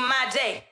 my day.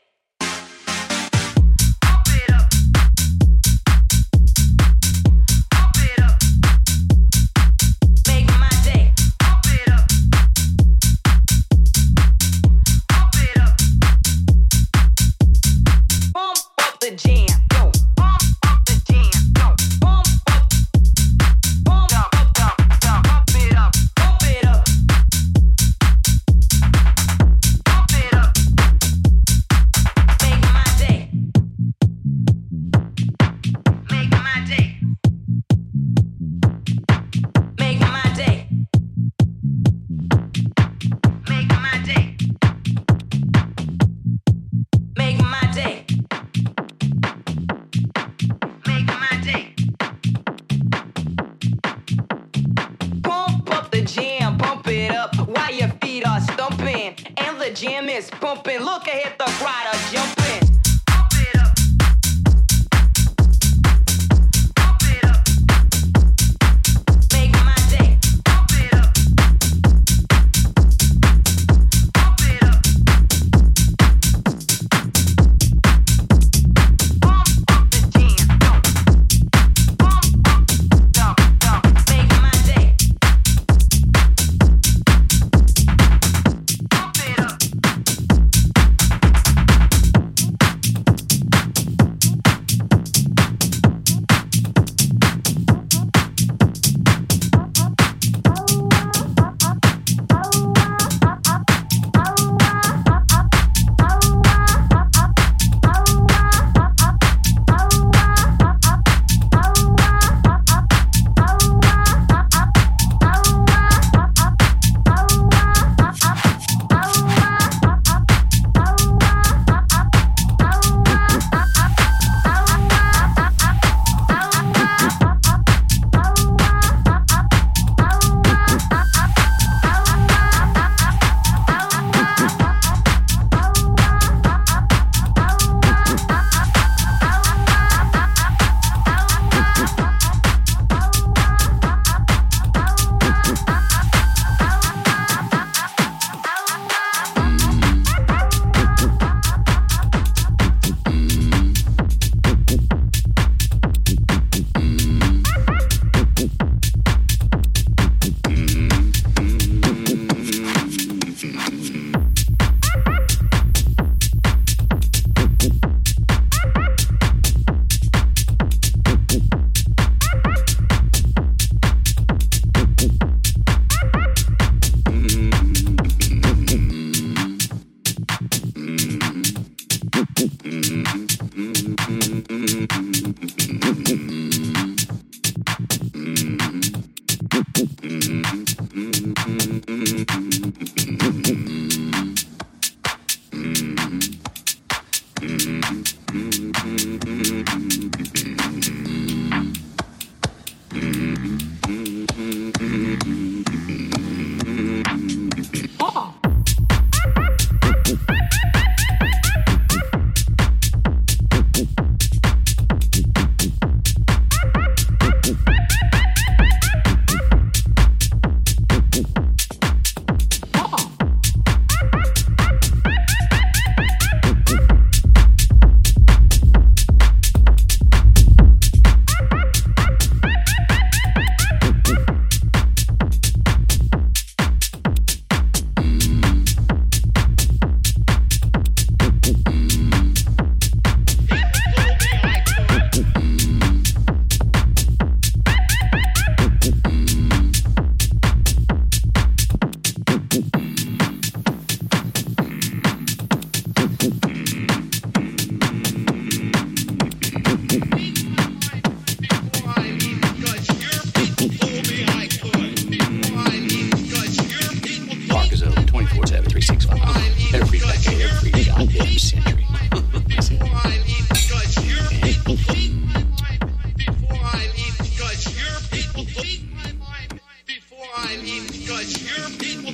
I'm because your people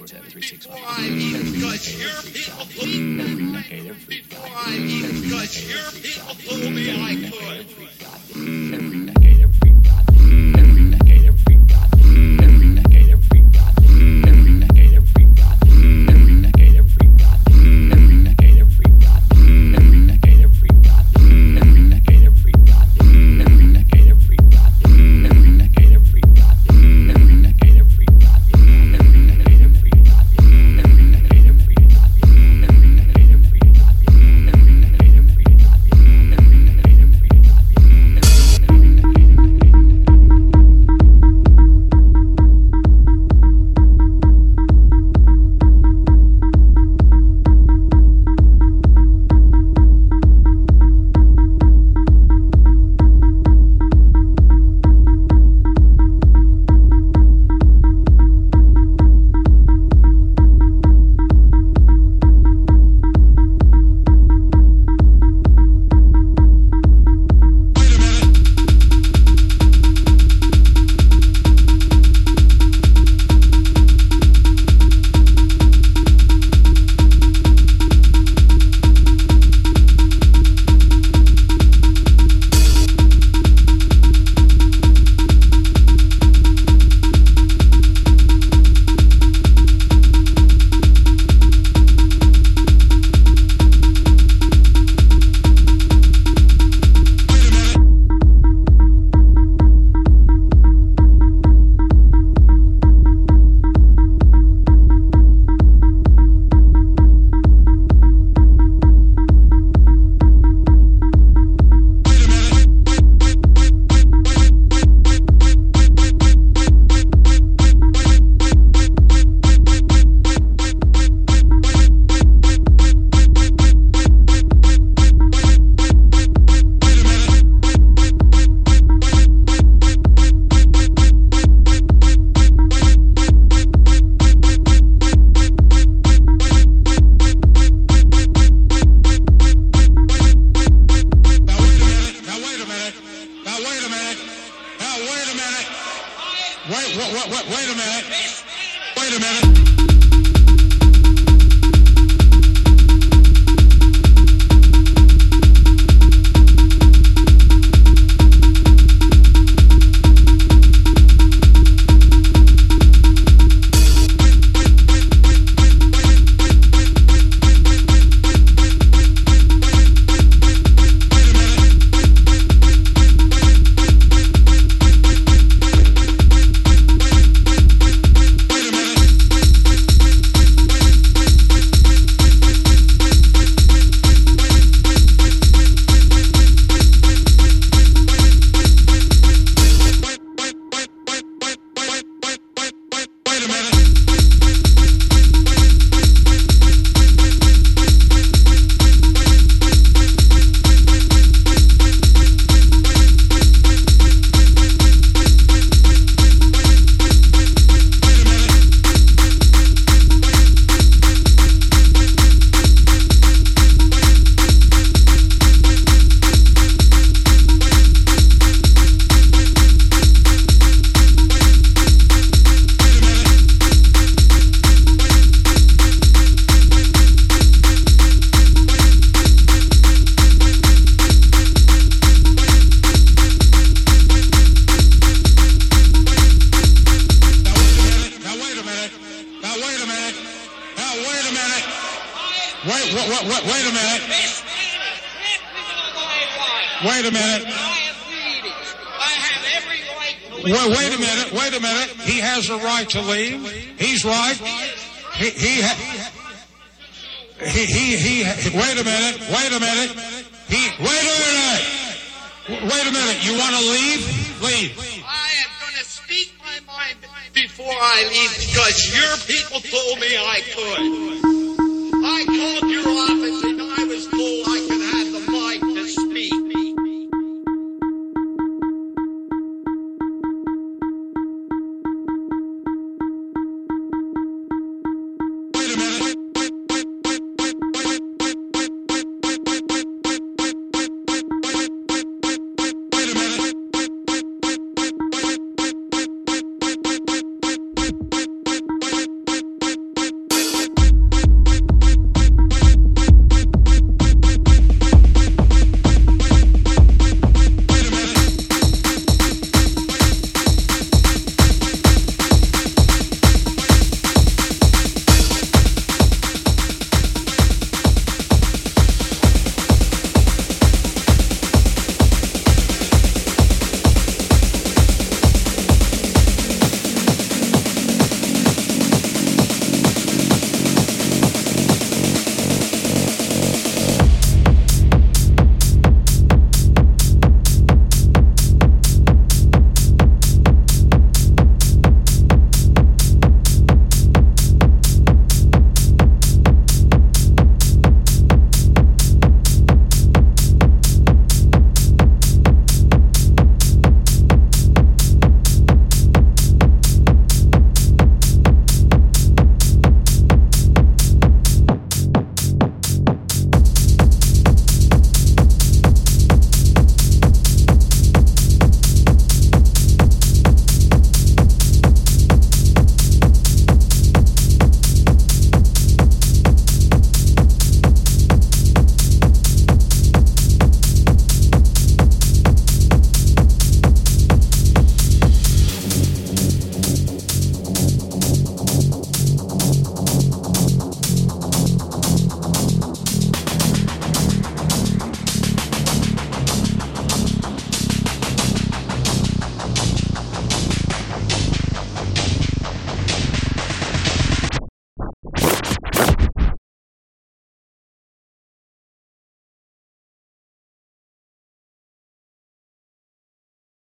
Words out Every three Every months. I'm Every because Every people Every decade, every I'm Every because Every people Every me Every could. Every